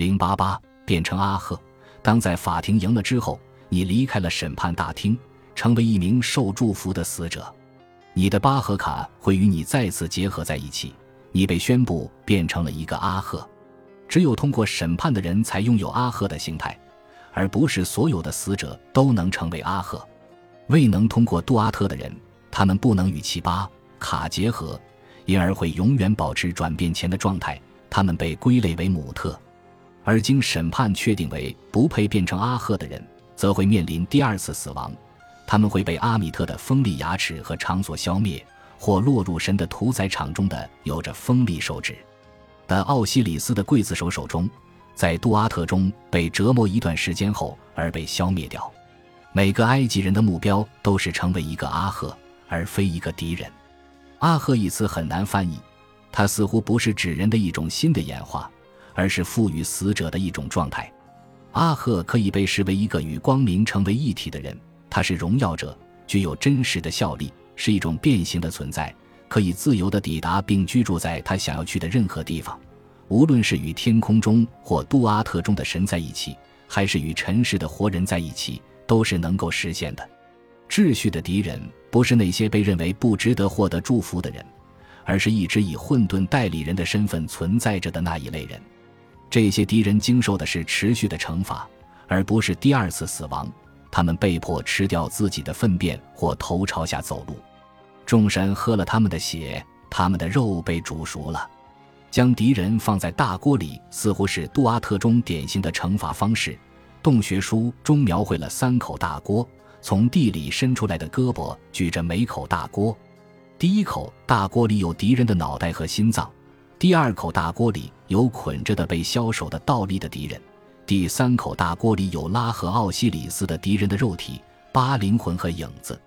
零八八变成阿赫。当在法庭赢了之后，你离开了审判大厅，成为一名受祝福的死者。你的巴赫卡会与你再次结合在一起，你被宣布变成了一个阿赫。只有通过审判的人才拥有阿赫的形态，而不是所有的死者都能成为阿赫。未能通过杜阿特的人，他们不能与其巴卡结合，因而会永远保持转变前的状态。他们被归类为母特。而经审判确定为不配变成阿赫的人，则会面临第二次死亡。他们会被阿米特的锋利牙齿和长所消灭，或落入神的屠宰场中的有着锋利手指的奥西里斯的刽子手手中，在杜阿特中被折磨一段时间后而被消灭掉。每个埃及人的目标都是成为一个阿赫，而非一个敌人。阿赫一词很难翻译，它似乎不是指人的一种新的演化，而是赋予死者的一种状态。阿赫可以被视为一个与光明成为一体的人。他是荣耀者，具有真实的效力，是一种变形的存在，可以自由地抵达并居住在他想要去的任何地方。无论是与天空中或杜阿特中的神在一起，还是与尘世的活人在一起，都是能够实现的。秩序的敌人不是那些被认为不值得获得祝福的人，而是一直以混沌代理人的身份存在着的那一类人。这些敌人经受的是持续的惩罚，而不是第二次死亡。他们被迫吃掉自己的粪便或头朝下走路，众神喝了他们的血，他们的肉被煮熟了。将敌人放在大锅里，似乎是杜阿特中典型的惩罚方式。洞穴书中描绘了三口大锅，从地里伸出来的胳膊举着每口大锅。第一口大锅里有敌人的脑袋和心脏，第二口大锅里有捆着的被枭首的倒立的敌人。第三口大锅里有拉和奥西里斯的敌人的肉体、八灵魂和影子。